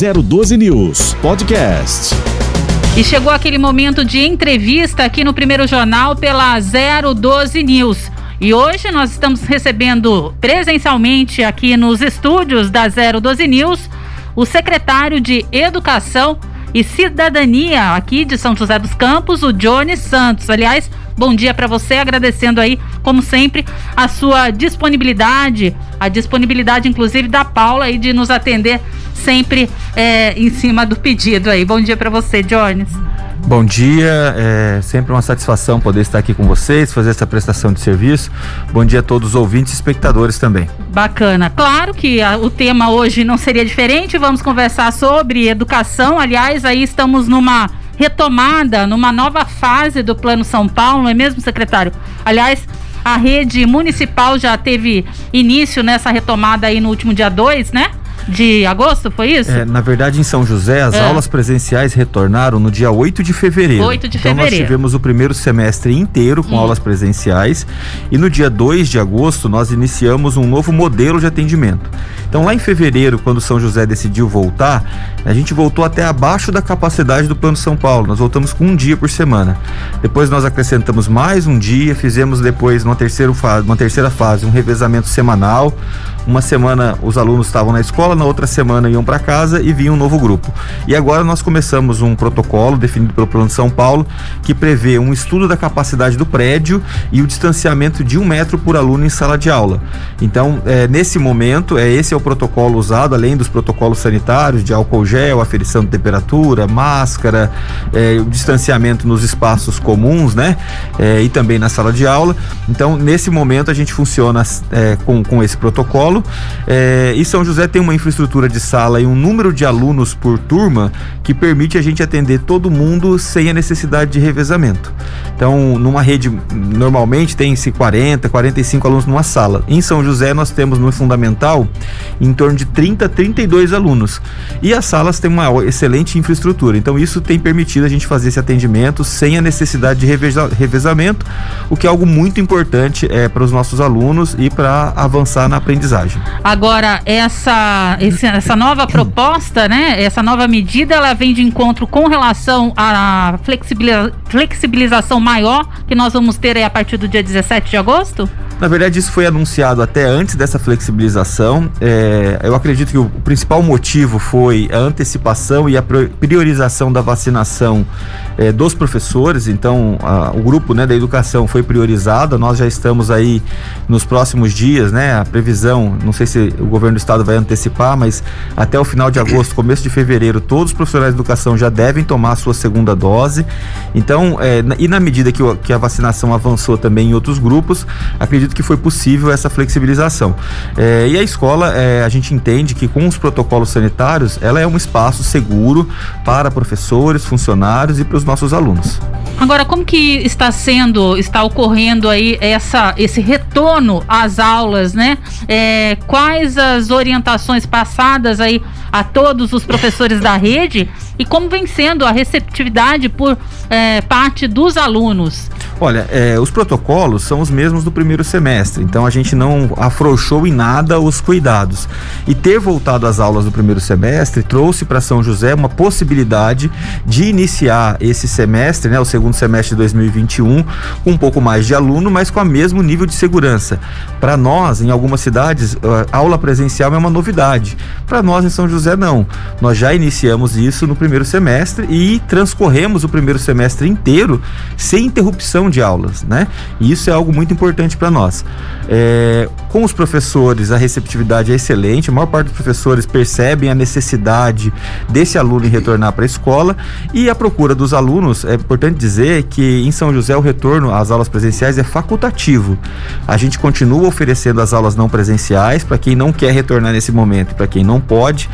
012 News Podcast. E chegou aquele momento de entrevista aqui no primeiro jornal pela 012 News. E hoje nós estamos recebendo presencialmente aqui nos estúdios da 012 News o secretário de Educação e Cidadania aqui de São José dos Campos, o Johnny Santos. Aliás, bom dia para você, agradecendo aí, como sempre, a sua disponibilidade, a disponibilidade inclusive da Paula aí de nos atender sempre é, em cima do pedido aí. Bom dia para você, Jones. Bom dia, é sempre uma satisfação poder estar aqui com vocês, fazer essa prestação de serviço. Bom dia a todos os ouvintes e espectadores também. Bacana. Claro que a, o tema hoje não seria diferente, vamos conversar sobre educação. Aliás, aí estamos numa retomada, numa nova fase do Plano São Paulo, não é mesmo, secretário? Aliás, a rede municipal já teve início nessa retomada aí no último dia 2, né? de agosto, foi isso? É, na verdade, em São José, as é. aulas presenciais retornaram no dia 8 de fevereiro. 8 de então, fevereiro. nós tivemos o primeiro semestre inteiro com hum. aulas presenciais e no dia 2 de agosto nós iniciamos um novo modelo de atendimento. Então, lá em fevereiro, quando São José decidiu voltar, a gente voltou até abaixo da capacidade do Plano São Paulo. Nós voltamos com um dia por semana. Depois nós acrescentamos mais um dia, fizemos depois, numa terceira fase, uma terceira fase, um revezamento semanal. Uma semana os alunos estavam na escola, na outra semana iam para casa e vinha um novo grupo. E agora nós começamos um protocolo definido pelo Plano São Paulo que prevê um estudo da capacidade do prédio e o distanciamento de um metro por aluno em sala de aula. Então, é, nesse momento, é esse é o protocolo usado, além dos protocolos sanitários de álcool gel, aferição de temperatura, máscara, é, o distanciamento nos espaços comuns, né? É, e também na sala de aula. Então, nesse momento, a gente funciona é, com, com esse protocolo. É, e São José tem uma infraestrutura de sala e um número de alunos por turma que permite a gente atender todo mundo sem a necessidade de revezamento. Então, numa rede, normalmente tem-se 40, 45 alunos numa sala. Em São José, nós temos no Fundamental em torno de 30, 32 alunos. E as salas têm uma excelente infraestrutura. Então, isso tem permitido a gente fazer esse atendimento sem a necessidade de reveza, revezamento, o que é algo muito importante é, para os nossos alunos e para avançar na aprendizagem. Agora, essa, essa nova proposta, né, essa nova medida, ela vem de encontro com relação à flexibiliza, flexibilização maior que nós vamos ter a partir do dia 17 de agosto? Na verdade, isso foi anunciado até antes dessa flexibilização. É, eu acredito que o principal motivo foi a antecipação e a priorização da vacinação é, dos professores. Então, a, o grupo né, da educação foi priorizado. Nós já estamos aí nos próximos dias, né? A previsão, não sei se o governo do estado vai antecipar, mas até o final de agosto, começo de fevereiro, todos os profissionais de educação já devem tomar a sua segunda dose. Então, é, e na medida que, que a vacinação avançou também em outros grupos, acredito que foi possível essa flexibilização. É, e a escola, a gente entende que com os protocolos sanitários, ela é um espaço seguro para professores, funcionários e para os nossos alunos. Agora, como que está sendo, está ocorrendo aí essa, esse retorno às aulas, né? É, quais as orientações passadas aí a todos os professores da rede e como vem sendo a receptividade por é, parte dos alunos? Olha, é, os protocolos são os mesmos do primeiro semestre, então a gente não afrouxou em nada os cuidados. E ter voltado às aulas do primeiro semestre trouxe para São José uma possibilidade de iniciar esse semestre, né, o segundo semestre de 2021, com um pouco mais de aluno, mas com o mesmo nível de segurança. Para nós, em algumas cidades, a aula presencial é uma novidade. Para nós, em São José, não. Nós já iniciamos isso no primeiro semestre e transcorremos o primeiro semestre inteiro sem interrupção de aulas, né? E isso é algo muito importante para nós. É, com os professores, a receptividade é excelente, a maior parte dos professores percebem a necessidade desse aluno em retornar para a escola e a procura dos alunos, é importante dizer que em São José o retorno às aulas presenciais é facultativo. A gente continua oferecendo as aulas não presenciais para quem não quer retornar nesse momento, para quem não pode.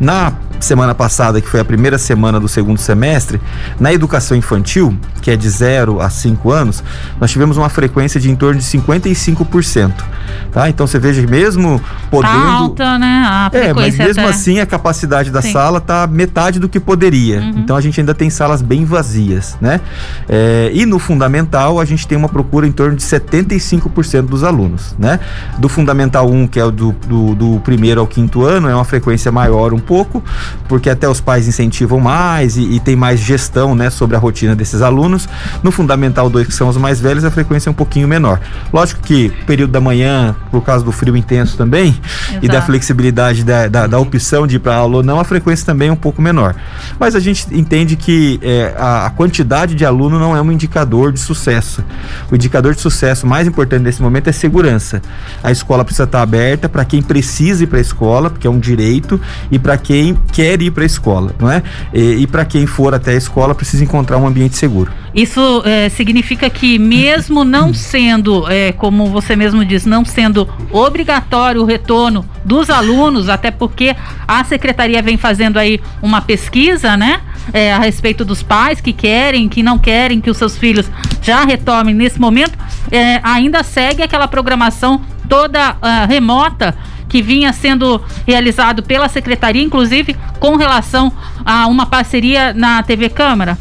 Na semana passada, que foi a primeira semana do segundo semestre, na educação infantil, que é de 0 a 5 anos, nós tivemos uma frequência de em torno de 55%. Tá? Então você veja que mesmo podendo. Tá alta, né? A é, mas mesmo até... assim a capacidade da. Sala está metade do que poderia. Uhum. Então a gente ainda tem salas bem vazias, né? É, e no fundamental a gente tem uma procura em torno de 75% dos alunos, né? Do fundamental 1, que é o do, do, do primeiro ao quinto ano, é uma frequência maior um pouco, porque até os pais incentivam mais e, e tem mais gestão, né, sobre a rotina desses alunos. No fundamental 2, que são os mais velhos, a frequência é um pouquinho menor. Lógico que período da manhã, por causa do frio intenso também, Exato. e da flexibilidade da, da, da, opção de ir para aula ou não, a frequência também é um pouco menor. Mas a gente entende que é, a, a quantidade de aluno não é um indicador de sucesso. O indicador de sucesso mais importante nesse momento é segurança. A escola precisa estar aberta para quem precisa ir para a escola, porque é um direito, e para quem quer ir para a escola, não é? E, e para quem for até a escola precisa encontrar um ambiente seguro. Isso é, significa que mesmo não sendo, é, como você mesmo disse, não sendo obrigatório o retorno dos alunos, até porque a secretaria vem fazendo aí uma pesquisa, né? É, a respeito dos pais que querem, que não querem que os seus filhos já retomem nesse momento, é, ainda segue aquela programação toda uh, remota que vinha sendo realizado pela secretaria, inclusive com relação a uma parceria na TV Câmara?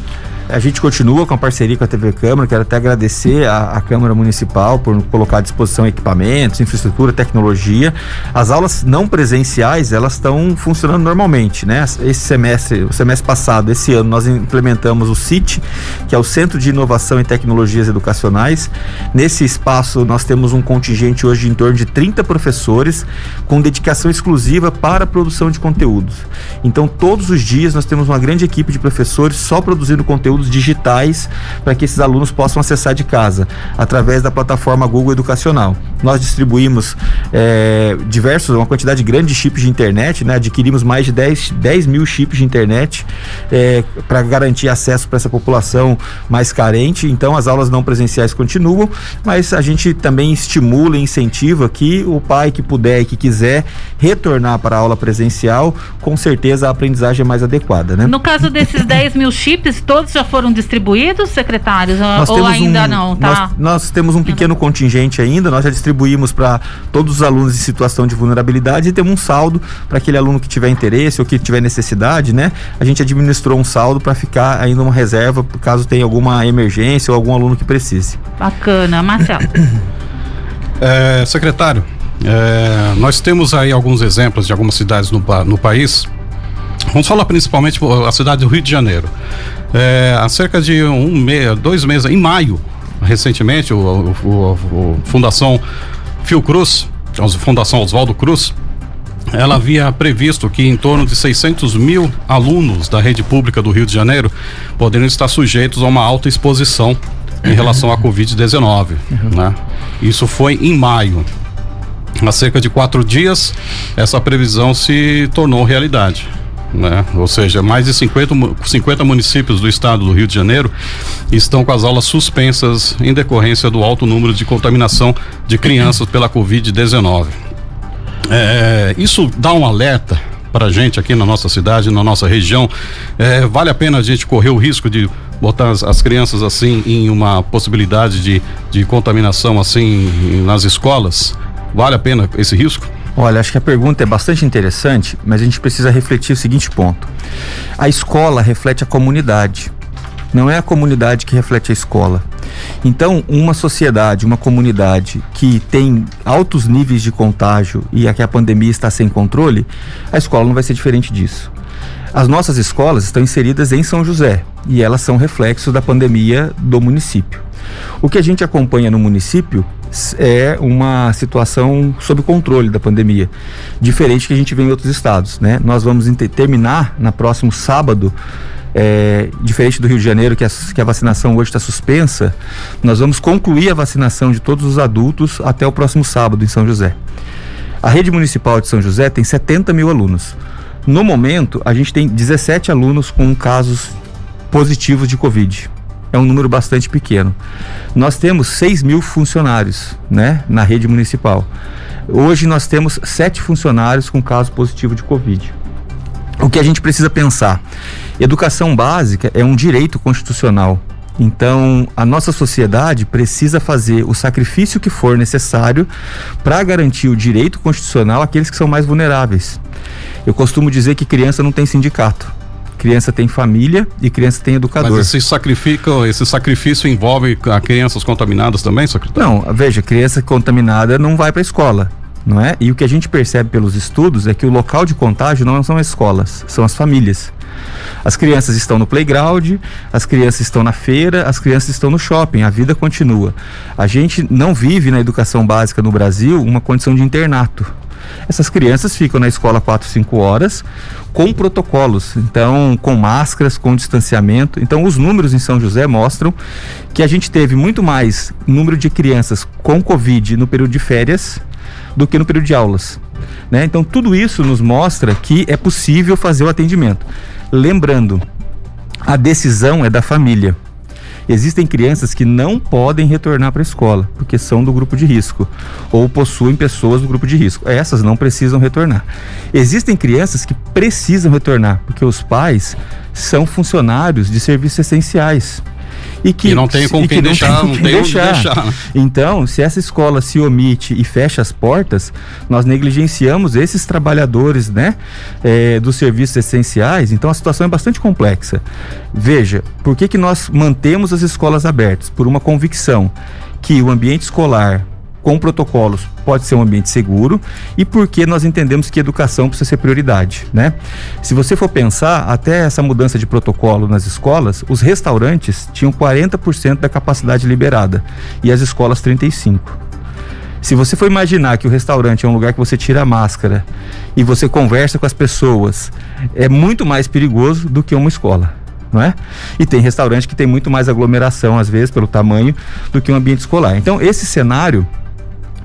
A gente continua com a parceria com a TV Câmara, quero até agradecer a, Câmara Municipal por colocar à disposição equipamentos, infraestrutura, tecnologia. As aulas não presenciais, elas estão funcionando normalmente, né? Esse semestre, o semestre passado, esse ano, nós implementamos o CIT, que é o Centro de Inovação e Tecnologias Educacionais. Nesse espaço, nós temos um contingente hoje em torno de 30 professores com dedicação exclusiva para a produção de conteúdos. Então, todos os dias nós temos uma grande equipe de professores só produzindo conteúdo conteúdos digitais para que esses alunos possam acessar de casa, através da plataforma Google Educacional. Nós distribuímos é, diversos, uma quantidade grande de chips de internet, né? adquirimos mais de 10, 10 mil chips de internet é, para garantir acesso para essa população mais carente. Então, as aulas não presenciais continuam, mas a gente também estimula e incentiva que o pai que puder e que quiser retornar para a aula presencial, com certeza a aprendizagem é mais adequada. Né? No caso desses 10 mil chips, todos já foram distribuídos, secretários? Nós ou ainda um, não? Tá? Nós, nós, temos um pequeno contingente ainda, nós já distribuímos para todos os alunos em situação de vulnerabilidade e temos um saldo para aquele aluno que tiver interesse ou que tiver necessidade, né? A gente administrou um saldo para ficar ainda uma reserva caso tenha alguma emergência ou algum aluno que precise. Bacana. Marcelo. é, secretário, é, nós temos aí alguns exemplos de algumas cidades no, no país Vamos falar principalmente a cidade do Rio de Janeiro. É, há cerca de um mês, dois meses, em maio, recentemente, o, o, o, Fundação Fiocruz, a Fundação Oswaldo Cruz, ela havia previsto que em torno de 600 mil alunos da rede pública do Rio de Janeiro poderiam estar sujeitos a uma alta exposição em relação à Covid-19. Uhum. Né? Isso foi em maio. Há cerca de quatro dias, essa previsão se tornou realidade né? Ou seja, mais de 50, 50 municípios do estado do Rio de Janeiro estão com as aulas suspensas em decorrência do alto número de contaminação de crianças pela Covid-19. É, isso dá um alerta para a gente aqui na nossa cidade, na nossa região. É, vale a pena a gente correr o risco de botar as, as, crianças assim em uma possibilidade de, de contaminação assim nas escolas? Vale a pena esse risco? Olha, acho que a pergunta é bastante interessante, mas a gente precisa refletir o seguinte ponto. A escola reflete a comunidade. Não é a comunidade que reflete a escola. Então, uma sociedade, uma comunidade que tem altos níveis de contágio e a que a pandemia está sem controle, a escola não vai ser diferente disso. As nossas escolas estão inseridas em São José e elas são reflexo da pandemia do município. O que a gente acompanha no município é uma situação sob controle da pandemia, diferente que a gente vê em outros estados, né? Nós vamos terminar na próximo sábado é, diferente do Rio de Janeiro, que a, que a vacinação hoje está suspensa, nós vamos concluir a vacinação de todos os adultos até o próximo sábado em São José. A rede municipal de São José tem 70 mil alunos. No momento, a gente tem 17 alunos com casos positivos de Covid é um número bastante pequeno. Nós temos 6 mil funcionários né, na rede municipal. Hoje nós temos sete funcionários com caso positivo de Covid. o que a gente precisa pensar? Educação básica é um direito constitucional. Então, a nossa sociedade precisa fazer o sacrifício que for necessário para garantir o direito constitucional àqueles que são mais vulneráveis. Eu costumo dizer que criança não tem sindicato. Criança tem família e criança tem educador. Mas esse sacrifício, esse sacrifício envolve crianças contaminadas também, secretário? Não, veja, criança contaminada não vai para a escola não é? E o que a gente percebe pelos estudos é que o local de contágio não são as escolas, são as famílias. As crianças estão no playground, as crianças estão na feira, as crianças estão no shopping, a vida continua. A gente não vive na educação básica no Brasil uma condição de internato. Essas crianças ficam na escola 4, 5 horas com protocolos, então com máscaras, com distanciamento. Então os números em São José mostram que a gente teve muito mais número de crianças com Covid no período de férias do que no período de aulas. Né? Então, tudo isso nos mostra que é possível fazer o atendimento. Lembrando, a decisão é da família. Existem crianças que não podem retornar para a escola porque são do grupo de risco ou possuem pessoas do grupo de risco. Essas não precisam retornar. Existem crianças que precisam retornar porque os pais são funcionários de serviços essenciais e que e não tem com quem deixar, não tem deixar. deixar né? Então, se essa escola se omite e fecha as portas, nós negligenciamos esses trabalhadores, né, é, dos serviços essenciais. Então, a situação é bastante complexa. Veja, por que que nós mantemos as escolas abertas? Por uma convicção que o ambiente escolar com protocolos pode ser um ambiente seguro e porque nós entendemos que educação precisa ser prioridade, né? Se você for pensar, até essa mudança de protocolo nas escolas, os restaurantes tinham 40% da capacidade liberada e as escolas 35. Se você for imaginar que o restaurante é um lugar que você tira a máscara e você conversa com as pessoas, é muito mais perigoso do que uma escola. É? E tem restaurante que tem muito mais aglomeração, às vezes, pelo tamanho, do que um ambiente escolar. Então, esse cenário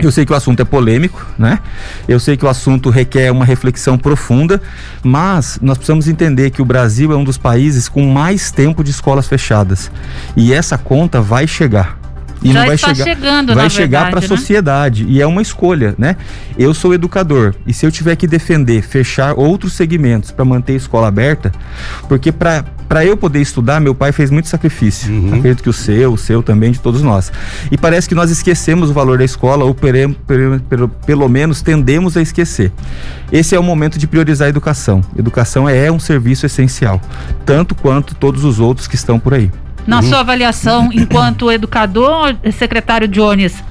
eu sei que o assunto é polêmico, né? Eu sei que o assunto requer uma reflexão profunda, mas nós precisamos entender que o Brasil é um dos países com mais tempo de escolas fechadas. E essa conta vai chegar. E Já não vai chegar, chegando, vai chegar para a né? sociedade e é uma escolha, né? Eu sou educador e se eu tiver que defender fechar outros segmentos para manter a escola aberta, porque para para eu poder estudar, meu pai fez muito sacrifício. Uhum. Acredito que o seu, o seu também, de todos nós. E parece que nós esquecemos o valor da escola, ou pelo, pelo, pelo menos tendemos a esquecer. Esse é o momento de priorizar a educação. Educação é um serviço essencial, tanto quanto todos os outros que estão por aí. Na uhum. sua avaliação, enquanto educador, secretário Jones,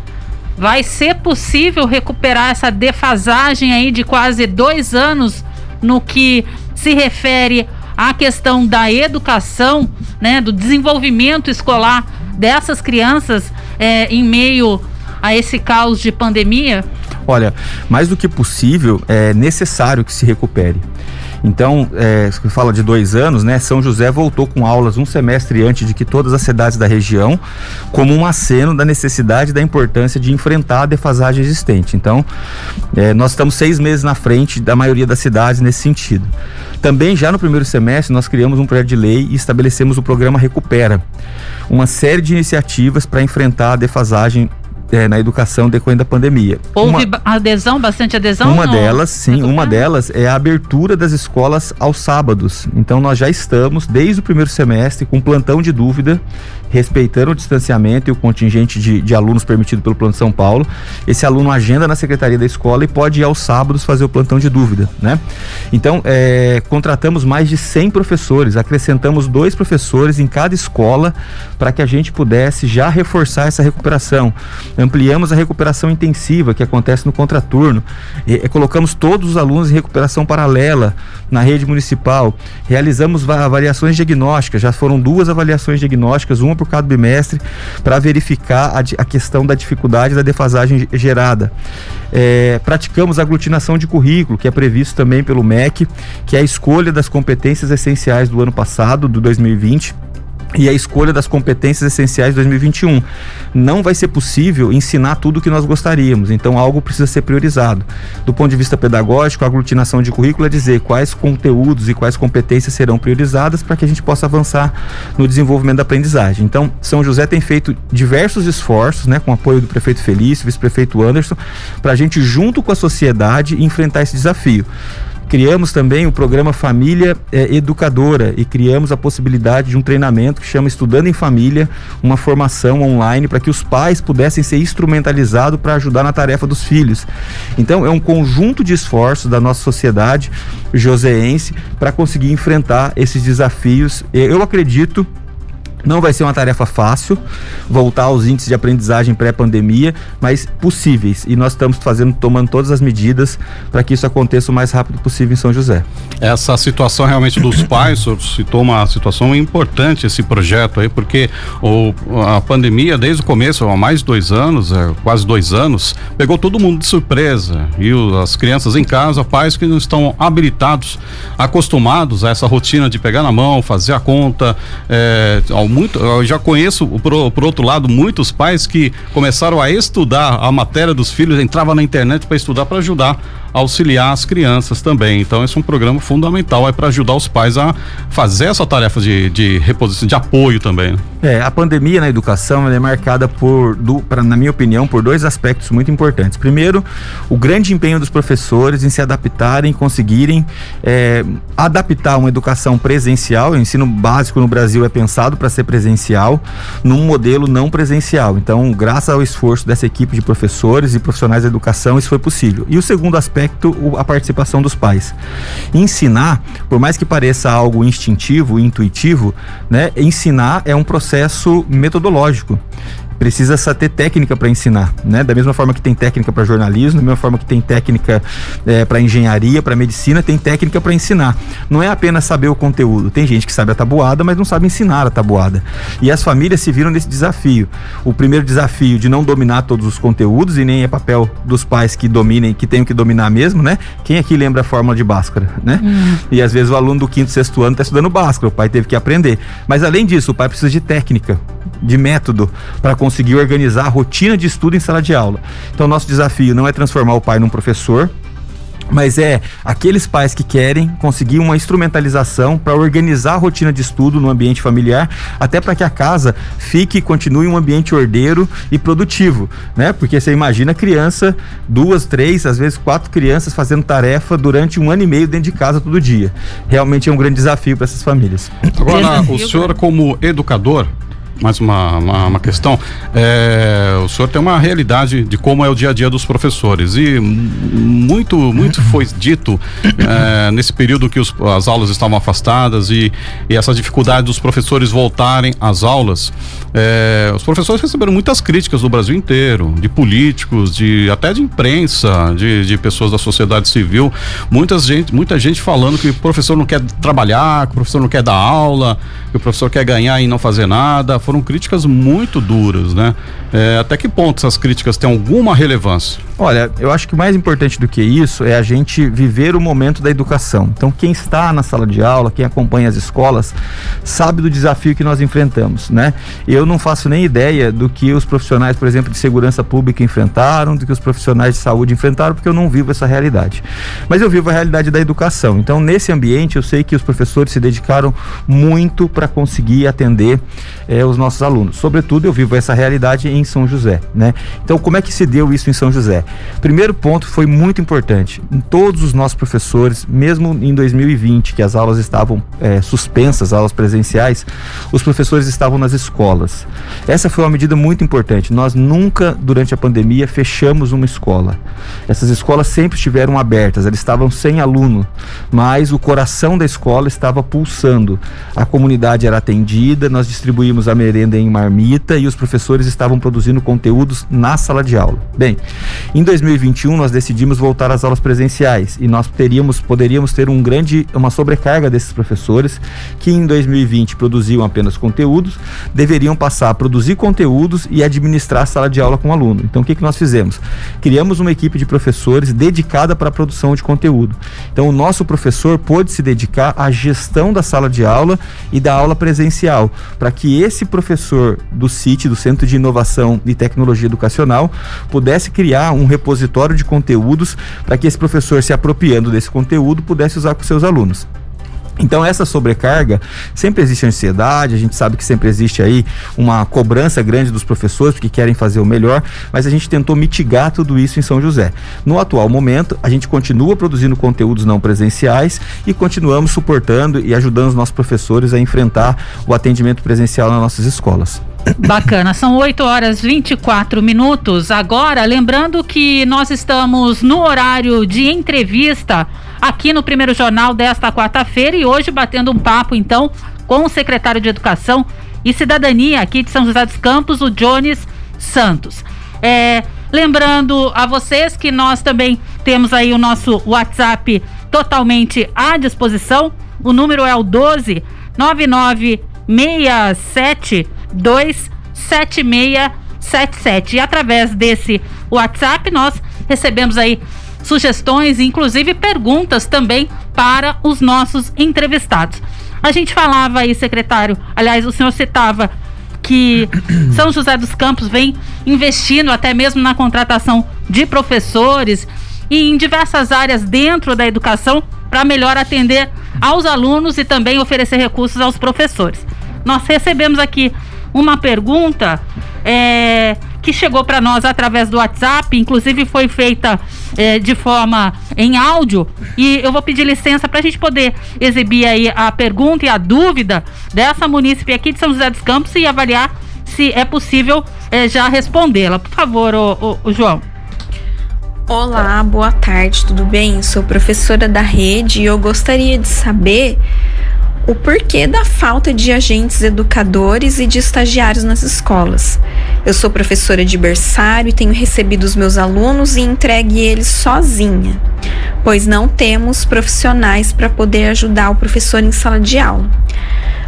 vai ser possível recuperar essa defasagem aí de quase dois anos no que se refere a questão da educação, né, do desenvolvimento escolar dessas crianças é, em meio a esse caos de pandemia? Olha, mais do que possível, é necessário que se recupere. Então, é, fala de dois anos, né? São José voltou com aulas um semestre antes de que todas as cidades da região, como um aceno da necessidade da importância de enfrentar a defasagem existente. Então, é, nós estamos seis meses na frente da maioria das cidades nesse sentido. Também, já no primeiro semestre, nós criamos um projeto de lei e estabelecemos o programa Recupera uma série de iniciativas para enfrentar a defasagem é, na educação decorrendo da pandemia. Houve uma, adesão, bastante adesão? Uma delas, sim, uma delas é a abertura das escolas aos sábados. Então nós já estamos, desde o primeiro semestre, com plantão de dúvida respeitando o distanciamento e o contingente de, de, alunos permitido pelo Plano de São Paulo. Esse aluno agenda na secretaria da escola e pode ir aos sábados fazer o plantão de dúvida, né? Então, é, contratamos mais de 100 professores, acrescentamos dois professores em cada escola para que a gente pudesse já reforçar essa recuperação. Ampliamos a recuperação intensiva que acontece no contraturno. E, e, colocamos todos os alunos em recuperação paralela na rede municipal. Realizamos avaliações diagnósticas, já foram duas avaliações diagnósticas, uma por cada bimestre, para verificar a, a, questão da dificuldade da defasagem gerada. É, praticamos aglutinação de currículo, que é previsto também pelo MEC, que é a escolha das competências essenciais do ano passado, do 2020 e a escolha das competências essenciais de 2021. Não vai ser possível ensinar tudo o que nós gostaríamos, então algo precisa ser priorizado. Do ponto de vista pedagógico, a aglutinação de currículo é dizer quais conteúdos e quais competências serão priorizadas para que a gente possa avançar no desenvolvimento da aprendizagem. Então, São José tem feito diversos esforços, né, com apoio do prefeito Felício, vice-prefeito Anderson, para a gente, junto com a sociedade, enfrentar esse desafio Criamos também o programa Família é, Educadora e criamos a possibilidade de um treinamento que chama Estudando em Família, uma formação online para que os pais pudessem ser instrumentalizados para ajudar na tarefa dos filhos. Então, é um conjunto de esforços da nossa sociedade joseense para conseguir enfrentar esses desafios. Eu acredito não vai ser uma tarefa fácil voltar aos índices de aprendizagem pré-pandemia, mas possíveis. E nós estamos fazendo, tomando todas as medidas para que isso aconteça o mais rápido possível em São José. Essa situação realmente dos pais, o citou uma situação importante esse projeto aí, porque o, a pandemia, desde o começo, há mais de dois anos, é, quase dois anos, pegou todo mundo de surpresa. E o, as crianças em casa, pais que não estão habilitados, acostumados a essa rotina de pegar na mão, fazer a conta, é, ao muito, eu já conheço, por, por outro lado, muitos pais que começaram a estudar a matéria dos filhos, entrava na internet para estudar para ajudar auxiliar as crianças também. Então, esse é um programa fundamental é para ajudar os pais a fazer essa tarefa de, de reposição, de apoio também. Né? É, a pandemia na educação é marcada por, do, pra, na minha opinião, por dois aspectos muito importantes. Primeiro, o grande empenho dos professores em se adaptarem, conseguirem é, adaptar uma educação presencial. O ensino básico no Brasil é pensado para ser presencial, num modelo não presencial. Então, graças ao esforço dessa equipe de professores e profissionais da educação, isso foi possível. E o segundo aspecto a participação dos pais. Ensinar, por mais que pareça algo instintivo, intuitivo, né, ensinar é um processo metodológico precisa ter técnica para ensinar, né? Da mesma forma que tem técnica para jornalismo, da mesma forma que tem técnica é, para engenharia, para medicina, tem técnica para ensinar. Não é apenas saber o conteúdo. Tem gente que sabe a tabuada, mas não sabe ensinar a tabuada. E as famílias se viram nesse desafio. O primeiro desafio de não dominar todos os conteúdos e nem é papel dos pais que dominem, que tenham que dominar mesmo, né? Quem aqui lembra a fórmula de Bhaskara, né? Hum. E às vezes o aluno do quinto, sexto ano está estudando Bhaskara, o pai teve que aprender. Mas além disso, o pai precisa de técnica, de método para conseguir organizar a rotina de estudo em sala de aula. Então, nosso desafio não é transformar o pai num professor, mas é aqueles pais que querem conseguir uma instrumentalização para organizar a rotina de estudo no ambiente familiar, até para que a casa fique e continue um ambiente ordeiro e produtivo, né? Porque você imagina criança, duas, três, às vezes quatro crianças fazendo tarefa durante um ano e meio dentro de casa todo dia. Realmente é um grande desafio para essas famílias. Agora, o senhor como educador, mais uma, uma, uma questão. É, o senhor tem uma realidade de como é o dia a dia dos professores e muito, muito foi dito é, nesse período que os, as aulas estavam afastadas e, e essa dificuldade dos professores voltarem às aulas. É, os professores receberam muitas críticas do Brasil inteiro, de políticos, de até de imprensa, de, de pessoas da sociedade civil, muita gente, muita gente falando que o professor não quer trabalhar, que o professor não quer dar aula, que o professor quer ganhar e não fazer nada foram críticas muito duras, né? É, até que ponto essas críticas têm alguma relevância? Olha, eu acho que mais importante do que isso é a gente viver o momento da educação. Então, quem está na sala de aula, quem acompanha as escolas, sabe do desafio que nós enfrentamos, né? Eu não faço nem ideia do que os profissionais, por exemplo, de segurança pública enfrentaram, do que os profissionais de saúde enfrentaram, porque eu não vivo essa realidade. Mas eu vivo a realidade da educação. Então, nesse ambiente, eu sei que os professores se dedicaram muito para conseguir atender é, os nossos alunos. Sobretudo, eu vivo essa realidade em São José, né? Então, como é que se deu isso em São José? Primeiro ponto foi muito importante. Em todos os nossos professores, mesmo em 2020, que as aulas estavam é, suspensas, aulas presenciais, os professores estavam nas escolas. Essa foi uma medida muito importante. Nós nunca, durante a pandemia, fechamos uma escola. Essas escolas sempre estiveram abertas, elas estavam sem aluno, mas o coração da escola estava pulsando. A comunidade era atendida, nós distribuímos a merenda em marmita e os professores estavam produzindo conteúdos na sala de aula. Bem, em 2021 nós decidimos voltar às aulas presenciais e nós teríamos, poderíamos ter um grande, uma sobrecarga desses professores que em 2020 produziam apenas conteúdos, deveriam passar a produzir conteúdos e administrar a sala de aula com o aluno. Então o que, que nós fizemos? Criamos uma equipe de professores dedicada para a produção de conteúdo. Então o nosso professor pôde se dedicar à gestão da sala de aula e da aula presencial, para que esse professor do CIT, do Centro de Inovação e Tecnologia Educacional, pudesse criar um repositório de conteúdos para que esse professor, se apropriando desse conteúdo, pudesse usar com seus alunos. Então essa sobrecarga sempre existe ansiedade, a gente sabe que sempre existe aí uma cobrança grande dos professores porque querem fazer o melhor, mas a gente tentou mitigar tudo isso em São José. No atual momento, a gente continua produzindo conteúdos não presenciais e continuamos suportando e ajudando os nossos professores a enfrentar o atendimento presencial nas nossas escolas. Bacana, são 8 horas 24 minutos. Agora, lembrando que nós estamos no horário de entrevista aqui no primeiro jornal desta quarta-feira e hoje batendo um papo então com o secretário de Educação e Cidadania aqui de São José dos Campos, o Jones Santos. É, lembrando a vocês que nós também temos aí o nosso WhatsApp totalmente à disposição. O número é o 12 9967 27677. E através desse WhatsApp nós recebemos aí sugestões inclusive perguntas também para os nossos entrevistados. A gente falava aí, secretário, aliás, o senhor citava que São José dos Campos vem investindo até mesmo na contratação de professores e em diversas áreas dentro da educação para melhor atender aos alunos e também oferecer recursos aos professores. Nós recebemos aqui uma pergunta é, que chegou para nós através do WhatsApp, inclusive foi feita é, de forma em áudio, e eu vou pedir licença para a gente poder exibir aí a pergunta e a dúvida dessa munícipe aqui de São José dos Campos e avaliar se é possível é, já respondê-la. Por favor, o, o, o João. Olá, boa tarde, tudo bem? Sou professora da rede e eu gostaria de saber o porquê da falta de agentes educadores e de estagiários nas escolas. Eu sou professora de berçário e tenho recebido os meus alunos e entregue eles sozinha, pois não temos profissionais para poder ajudar o professor em sala de aula.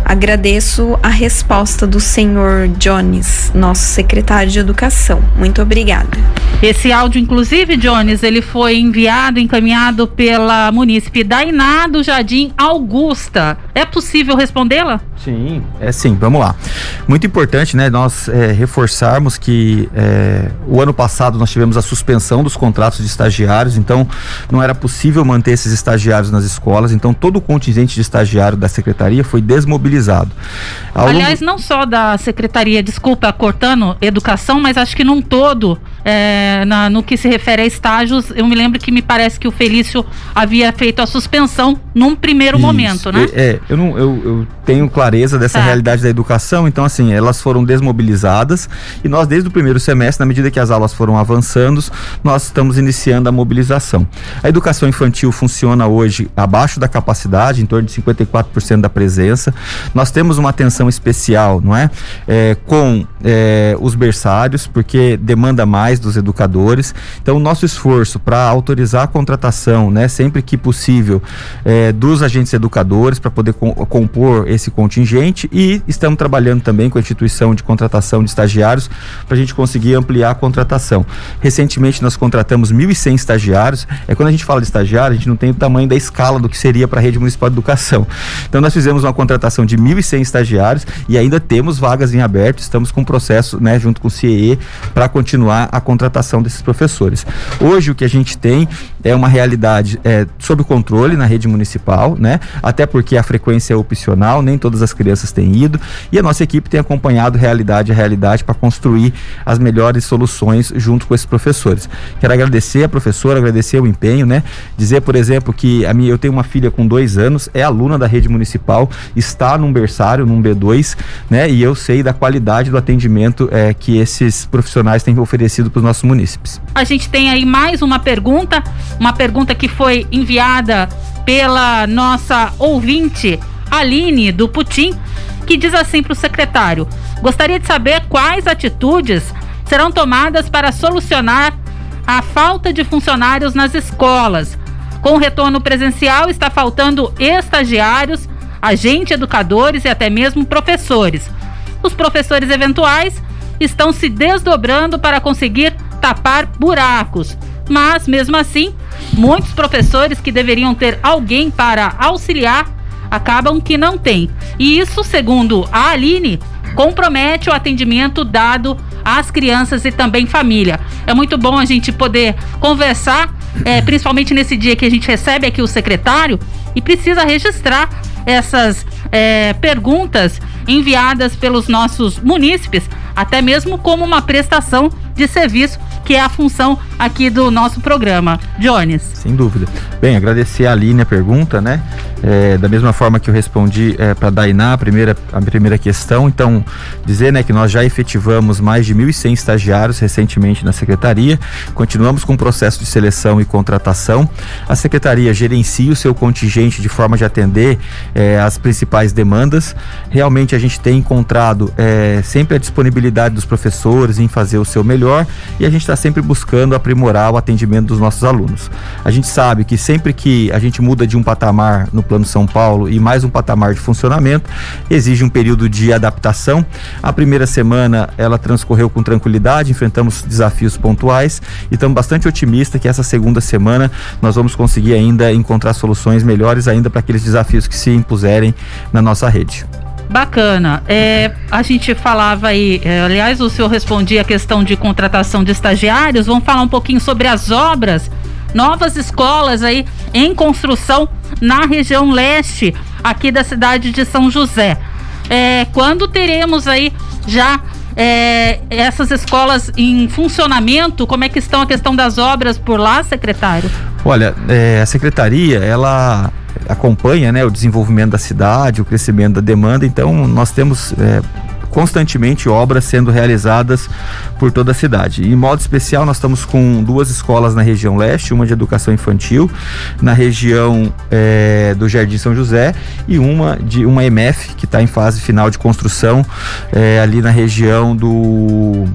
Agradeço a resposta do senhor Jones, nosso secretário de Educação. Muito obrigada. Esse áudio, inclusive, Jones, ele foi enviado, encaminhado pela munícipe Dainá do Jardim Augusta. É possível respondê-la? Sim, é sim, vamos lá. Muito importante, né, nós é, reforçarmos que é, o ano passado nós tivemos a suspensão dos contratos de estagiários, então não era possível manter esses estagiários nas escolas, então todo o contingente de estagiário da secretaria foi desmobilizado. Ao Aliás, longo... não só da secretaria, desculpa, cortando educação, mas acho que num todo, é, na, no que se refere a estágios, eu me lembro que me parece que o Felício havia feito a suspensão num primeiro Isso, momento, né? É, eu, não, eu, eu tenho clareza dessa realidade da educação. Então, assim, elas foram desmobilizadas e nós, desde o primeiro semestre, na medida que as aulas foram avançando, nós estamos iniciando a mobilização. A educação infantil funciona hoje abaixo da capacidade, em torno de 54% da presença. Nós temos uma atenção especial, não é? é com é, os berçários, porque demanda mais dos educadores. Então, o nosso esforço para autorizar a contratação, né, sempre que possível, é, dos agentes educadores para poder com, compor esse contingente contingente e estamos trabalhando também com a instituição de contratação de estagiários para a gente conseguir ampliar a contratação. Recentemente nós contratamos 1.100 estagiários. É quando a gente fala de estagiário, a gente não tem o tamanho da escala do que seria para a rede municipal de educação. Então nós fizemos uma contratação de 1.100 estagiários e ainda temos vagas em aberto. Estamos com um processo, né, junto com o CIE, para continuar a contratação desses professores. Hoje o que a gente tem é uma realidade é, sob controle na rede municipal, né? Até porque a frequência é opcional, nem todas as as crianças têm ido e a nossa equipe tem acompanhado realidade a realidade para construir as melhores soluções junto com esses professores. Quero agradecer a professora, agradecer o empenho, né? Dizer, por exemplo, que a minha, eu tenho uma filha com dois anos, é aluna da rede municipal, está num berçário, num B2, né? E eu sei da qualidade do atendimento é, que esses profissionais têm oferecido para os nossos munícipes. A gente tem aí mais uma pergunta, uma pergunta que foi enviada pela nossa ouvinte Aline, do Putin, que diz assim para o secretário: Gostaria de saber quais atitudes serão tomadas para solucionar a falta de funcionários nas escolas. Com o retorno presencial, está faltando estagiários, agentes educadores e até mesmo professores. Os professores eventuais estão se desdobrando para conseguir tapar buracos. Mas, mesmo assim, muitos professores que deveriam ter alguém para auxiliar acabam que não tem. E isso, segundo a Aline, compromete o atendimento dado às crianças e também família. É muito bom a gente poder conversar, é, principalmente nesse dia que a gente recebe aqui o secretário e precisa registrar essas é, perguntas enviadas pelos nossos munícipes, até mesmo como uma prestação de serviço que é a função aqui do nosso programa. Jones. Sem dúvida. Bem, agradecer a Aline a pergunta, né? É, da mesma forma que eu respondi é, para a Dainá a primeira, a primeira questão, então dizer né, que nós já efetivamos mais de 1.100 estagiários recentemente na Secretaria, continuamos com o processo de seleção e contratação. A Secretaria gerencia o seu contingente de forma de atender é, as principais demandas. Realmente a gente tem encontrado é, sempre a disponibilidade dos professores em fazer o seu melhor e a gente está sempre buscando aprimorar o atendimento dos nossos alunos. A gente sabe que sempre que a gente muda de um patamar no Plano São Paulo e mais um patamar de funcionamento, exige um período de adaptação. A primeira semana ela transcorreu com tranquilidade, enfrentamos desafios pontuais e estamos bastante otimistas que essa segunda semana nós vamos conseguir ainda encontrar soluções melhores ainda para aqueles desafios que se impuserem na nossa rede. Bacana. É, a gente falava aí, é, aliás, o senhor respondia a questão de contratação de estagiários. Vamos falar um pouquinho sobre as obras, novas escolas aí em construção na região leste aqui da cidade de São José. É, quando teremos aí já é, essas escolas em funcionamento? Como é que estão a questão das obras por lá, secretário? Olha, é, a secretaria ela acompanha né, o desenvolvimento da cidade, o crescimento da demanda, então nós temos é, constantemente obras sendo realizadas por toda a cidade. Em modo especial, nós estamos com duas escolas na região leste, uma de educação infantil na região é, do Jardim São José e uma de uma MF que está em fase final de construção é, ali na região do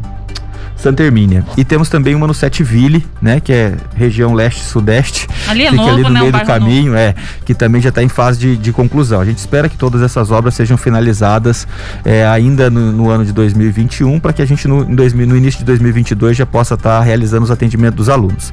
Santa Hermínia. E temos também uma no Sete Ville, né, que é região leste-sudeste. Ali é fica novo, ali no né, meio do caminho, novo. é, que também já está em fase de, de, conclusão. A gente espera que todas essas obras sejam finalizadas é, ainda no, no, ano de 2021, para que a gente no, 2000, no, início de 2022 já possa estar tá realizando os atendimentos dos alunos.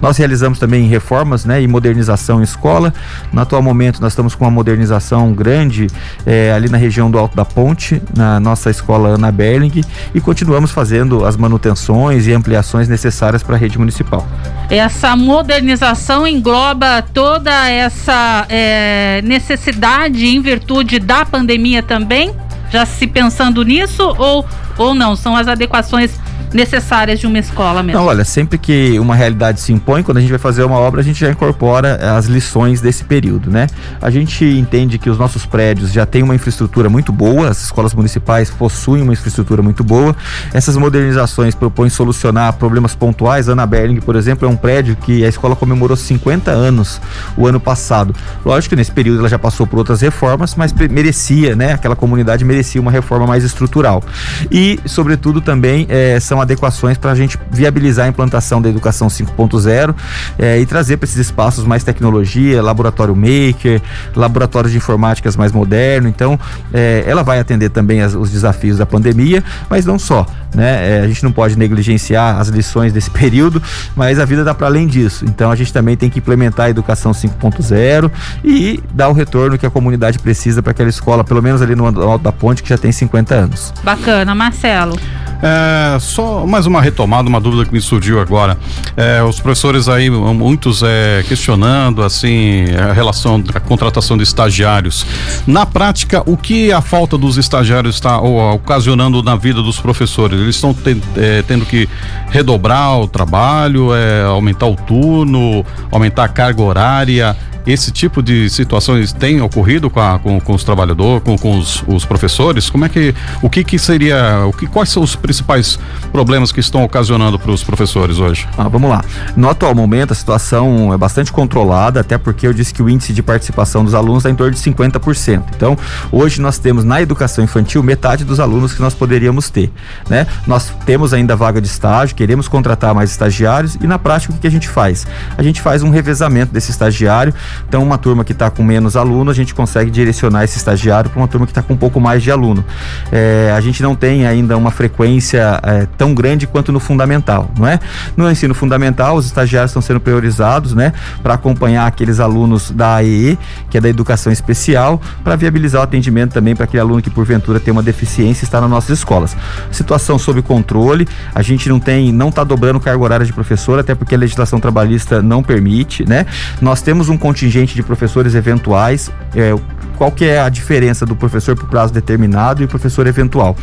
Nós realizamos também reformas, né, e modernização em escola. No atual momento nós estamos com uma modernização grande é, ali na região do Alto da Ponte, na nossa escola Ana Berling, e continuamos fazendo as manutenções manutenções e ampliações necessárias para a rede municipal. Essa modernização engloba toda essa é, necessidade em virtude da pandemia também? Já se pensando nisso ou, ou não? São as adequações necessárias de uma escola mesmo. Não, olha, sempre que uma realidade se impõe, quando a gente vai fazer uma obra, a gente já incorpora as lições desse período, né? A gente entende que os nossos prédios já têm uma infraestrutura muito boa, as escolas municipais possuem uma infraestrutura muito boa. Essas modernizações propõem solucionar problemas pontuais. Ana Berling, por exemplo, é um prédio que a escola comemorou 50 anos o ano passado. Lógico que nesse período ela já passou por outras reformas, mas merecia, né? Aquela comunidade merecia uma reforma mais estrutural. E, sobretudo, também é, são adequações para a gente viabilizar a implantação da educação 5.0 é, e trazer para esses espaços mais tecnologia, laboratório maker, laboratórios de informáticas mais moderno. Então, é, ela vai atender também as, os desafios da pandemia, mas não só. Né? É, a gente não pode negligenciar as lições desse período, mas a vida dá para além disso. Então, a gente também tem que implementar a educação 5.0 e dar o retorno que a comunidade precisa para aquela escola, pelo menos ali no Alto da Ponte, que já tem 50 anos. Bacana, Marcelo. É, só mais uma retomada, uma dúvida que me surgiu agora. É, os professores aí, muitos é, questionando assim a relação da contratação de estagiários. Na prática, o que a falta dos estagiários está ocasionando na vida dos professores? Eles estão é, tendo que redobrar o trabalho, é, aumentar o turno, aumentar a carga horária esse tipo de situações tem ocorrido com, a, com, com os trabalhadores, com, com os, os, professores? Como é que, o que que seria, o que, quais são os principais problemas que estão ocasionando para os professores hoje? Ah, vamos lá. No atual momento a situação é bastante controlada, até porque eu disse que o índice de participação dos alunos está em torno de 50%. Então, hoje nós temos na educação infantil metade dos alunos que nós poderíamos ter, né? Nós temos ainda vaga de estágio, queremos contratar mais estagiários e na prática o que, que a gente faz? A gente faz um revezamento desse estagiário então, uma turma que está com menos aluno, a gente consegue direcionar esse estagiário para uma turma que está com um pouco mais de aluno. É, a gente não tem ainda uma frequência é, tão grande quanto no fundamental, não é? No ensino fundamental, os estagiários estão sendo priorizados, né, para acompanhar aqueles alunos da AEE, que é da educação especial, para viabilizar o atendimento também para aquele aluno que porventura tem uma deficiência e está nas nossas escolas. Situação sob controle, a gente não tem, não está dobrando carga horária de professor, até porque a legislação trabalhista não permite, né? Nós temos um contingente de professores eventuais. É, qual que é a diferença do professor por prazo determinado e professor eventual.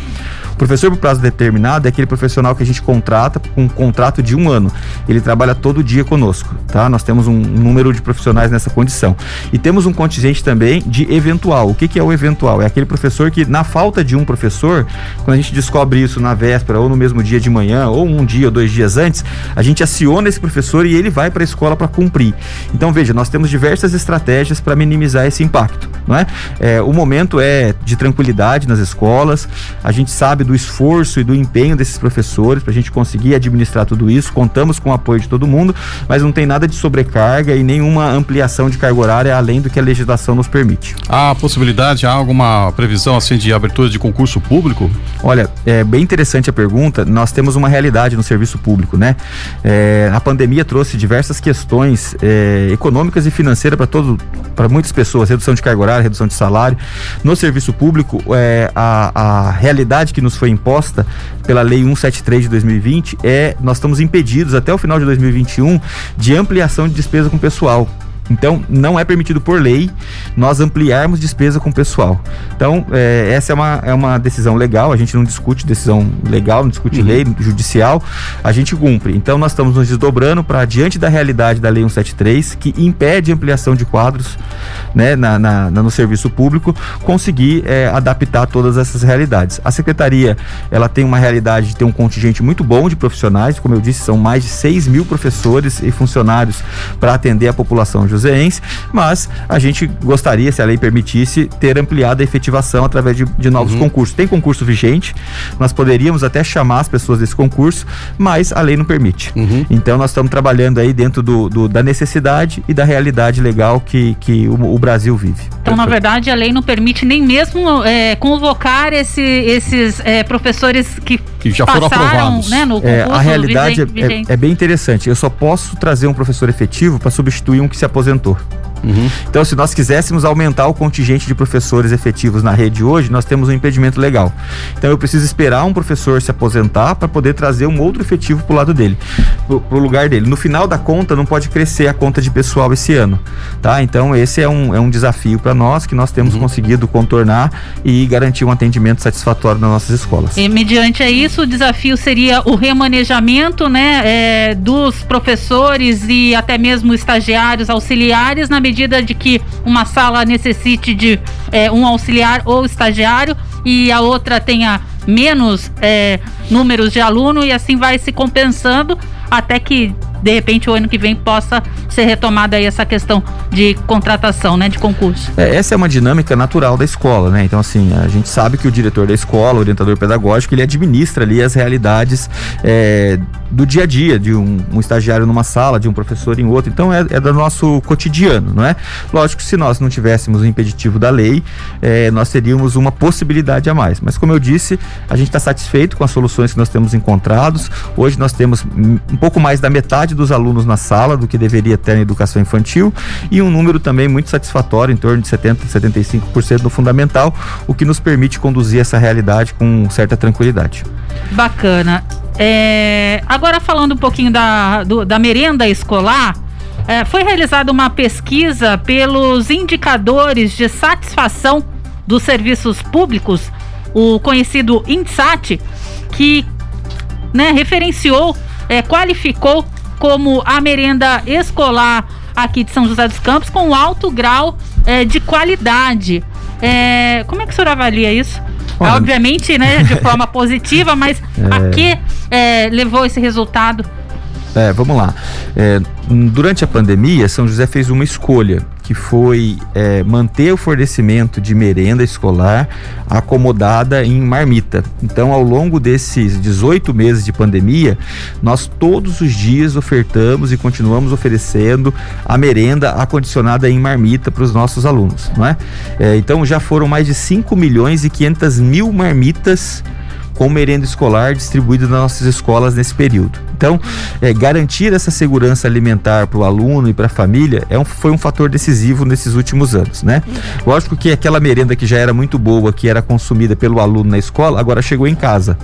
O professor por prazo determinado é aquele profissional que a gente contrata com um contrato de um ano. Ele trabalha todo dia conosco, tá? Nós temos um número de profissionais nessa condição. E temos um contingente também de eventual. O que, que é o eventual? É aquele professor que, na falta de um professor, quando a gente descobre isso na véspera ou no mesmo dia de manhã, ou um dia ou dois dias antes, a gente aciona esse professor e ele vai para a escola para cumprir. Então, veja, nós temos diversas estratégias para minimizar esse impacto, não é? É? O momento é de tranquilidade nas escolas, a gente sabe do esforço e do empenho desses professores para a gente conseguir administrar tudo isso, contamos com o apoio de todo mundo, mas não tem nada de sobrecarga e nenhuma ampliação de carga horária além do que a legislação nos permite. Há possibilidade, há alguma previsão assim de abertura de concurso público? Olha, é bem interessante a pergunta. Nós temos uma realidade no serviço público, né? É, a pandemia trouxe diversas questões é, econômicas e financeiras para todo, para muitas pessoas, redução de carga horária, redução de salário. No serviço público, é, a, a realidade que nos foi imposta pela Lei 173 de 2020 é nós estamos impedidos até o final de 2021 de ampliação de despesa com pessoal. Então, não é permitido por lei nós ampliarmos despesa com o pessoal. Então, é, essa é uma, é uma decisão legal, a gente não discute decisão legal, não discute uhum. lei judicial, a gente cumpre. Então, nós estamos nos desdobrando para, diante da realidade da Lei 173, que impede ampliação de quadros né, na, na, na no serviço público, conseguir é, adaptar todas essas realidades. A Secretaria, ela tem uma realidade de ter um contingente muito bom de profissionais, como eu disse, são mais de 6 mil professores e funcionários para atender a população joseense, mas a gente gostaria, se a lei permitisse, ter ampliado a efetivação através de, de novos uhum. concursos. Tem concurso vigente, nós poderíamos até chamar as pessoas desse concurso, mas a lei não permite. Uhum. Então nós estamos trabalhando aí dentro do, do, da necessidade e da realidade legal que, que o, o Brasil vive. Então, na verdade, a lei não permite nem mesmo é, convocar esse, esses é, professores que, que já passaram, foram aprovados. Né, no concurso é, a realidade vigente, é, é, bem interessante. Eu só posso trazer um professor efetivo para substituir um que se aposentou. Uhum. Então, se nós quiséssemos aumentar o contingente de professores efetivos na rede hoje, nós temos um impedimento legal. Então, eu preciso esperar um professor se aposentar para poder trazer um outro efetivo para o lado dele, para o lugar dele. No final da conta, não pode crescer a conta de pessoal esse ano, tá? Então, esse é um, é um desafio para nós que nós temos uhum. conseguido contornar e garantir um atendimento satisfatório nas nossas escolas. E mediante isso, o desafio seria o remanejamento, né, é, dos professores e até mesmo estagiários, auxiliares na medida medida de que uma sala necessite de é, um auxiliar ou estagiário e a outra tenha menos é, números de aluno e assim vai se compensando até que de repente o ano que vem possa ser retomada aí essa questão de contratação, né, de concurso. É, essa é uma dinâmica natural da escola, né? Então assim, a gente sabe que o diretor da escola, o orientador pedagógico, ele administra ali as realidades é, do dia a dia, de um, um, estagiário numa sala, de um professor em outra. Então é, é, do nosso cotidiano, não é? Lógico se nós não tivéssemos o impeditivo da lei, é, nós teríamos uma possibilidade a mais. Mas como eu disse, a gente está satisfeito com as soluções que nós temos encontrados. Hoje nós temos um pouco mais da metade metade dos alunos na sala do que deveria ter na educação infantil e um número também muito satisfatório, em torno de 70, 75% no fundamental, o que nos permite conduzir essa realidade com certa tranquilidade. Bacana. É, agora falando um pouquinho da, do, da merenda escolar, é, foi realizada uma pesquisa pelos indicadores de satisfação dos serviços públicos, o conhecido INSAT, que né, referenciou, é, qualificou como a merenda escolar aqui de São José dos Campos com alto grau é, de qualidade. É, como é que o senhor avalia isso? Olha, Obviamente, né, de forma positiva, mas é... a que é, levou esse resultado? É, vamos lá. É, durante a pandemia, São José fez uma escolha que foi é, manter o fornecimento de merenda escolar acomodada em marmita. Então, ao longo desses 18 meses de pandemia, nós todos os dias ofertamos e continuamos oferecendo a merenda acondicionada em marmita para os nossos alunos, não é? é? Então, já foram mais de 5 milhões e 500 mil marmitas com merenda escolar distribuída nas nossas escolas nesse período. Então, é, garantir essa segurança alimentar para o aluno e para a família é um, foi um fator decisivo nesses últimos anos, né? Lógico que aquela merenda que já era muito boa, que era consumida pelo aluno na escola, agora chegou em casa.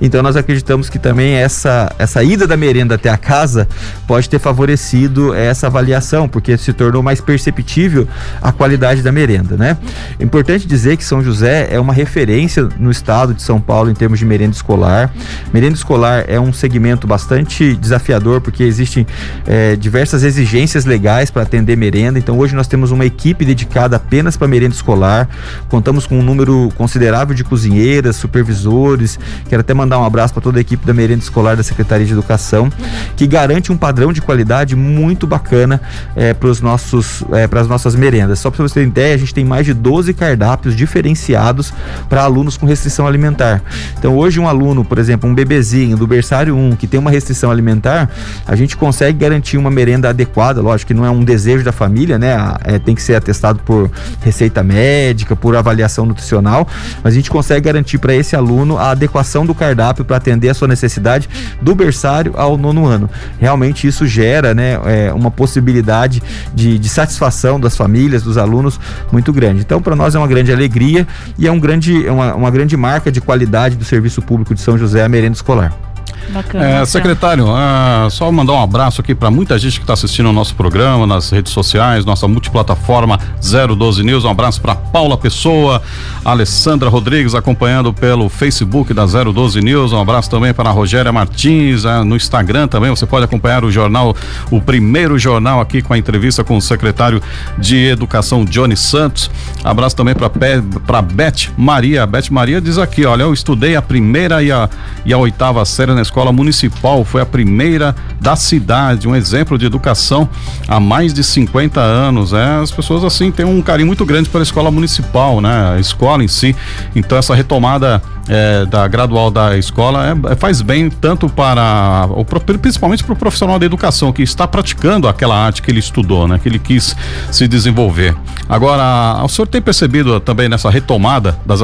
Então, nós acreditamos que também essa, essa ida da merenda até a casa pode ter favorecido essa avaliação, porque se tornou mais perceptível a qualidade da merenda, né? É importante dizer que São José é uma referência no estado de São Paulo em termos de merenda escolar. Merenda escolar é um segmento bastante desafiador, porque existem é, diversas exigências legais para atender merenda. Então, hoje nós temos uma equipe dedicada apenas para merenda escolar. Contamos com um número considerável de cozinheiras, supervisores. Quero até mandar um abraço para toda a equipe da merenda escolar da Secretaria de Educação, que garante um padrão de qualidade muito bacana é, para é, as nossas merendas. Só para você ter ideia, a gente tem mais de 12 cardápios diferenciados para alunos com restrição alimentar. Então, hoje um aluno, por exemplo, um bebezinho do berçário 1 que tem uma restrição alimentar, a gente consegue garantir uma merenda adequada, lógico que não é um desejo da família, né? É, tem que ser atestado por receita médica, por avaliação nutricional, mas a gente consegue garantir para esse aluno a adequação do cardápio para atender a sua necessidade do berçário ao nono ano. Realmente isso gera, né, é, uma possibilidade de, de satisfação das famílias, dos alunos muito grande. Então, para nós é uma grande alegria e é um grande, uma, uma grande marca de qualidade do serviço público de São José a merenda escolar. Bacana, é, secretário, ah, só mandar um abraço aqui para muita gente que está assistindo o nosso programa nas redes sociais, nossa multiplataforma 012 News. Um abraço para Paula Pessoa, Alessandra Rodrigues acompanhando pelo Facebook da 012 News. Um abraço também para a Rogéria Martins ah, no Instagram também. Você pode acompanhar o jornal, o primeiro jornal aqui com a entrevista com o secretário de Educação Johnny Santos. Abraço também para Beth Maria. Beth Maria diz aqui: olha, eu estudei a primeira e a, e a oitava série na escola municipal, foi a primeira da cidade, um exemplo de educação há mais de 50 anos. É, as pessoas assim têm um carinho muito grande pela escola municipal, né? A escola em si. Então essa retomada é, da gradual da escola é, é faz bem tanto para o principalmente para o profissional da educação que está praticando aquela arte que ele estudou, né? Que ele quis se desenvolver. Agora, o senhor tem percebido também nessa retomada das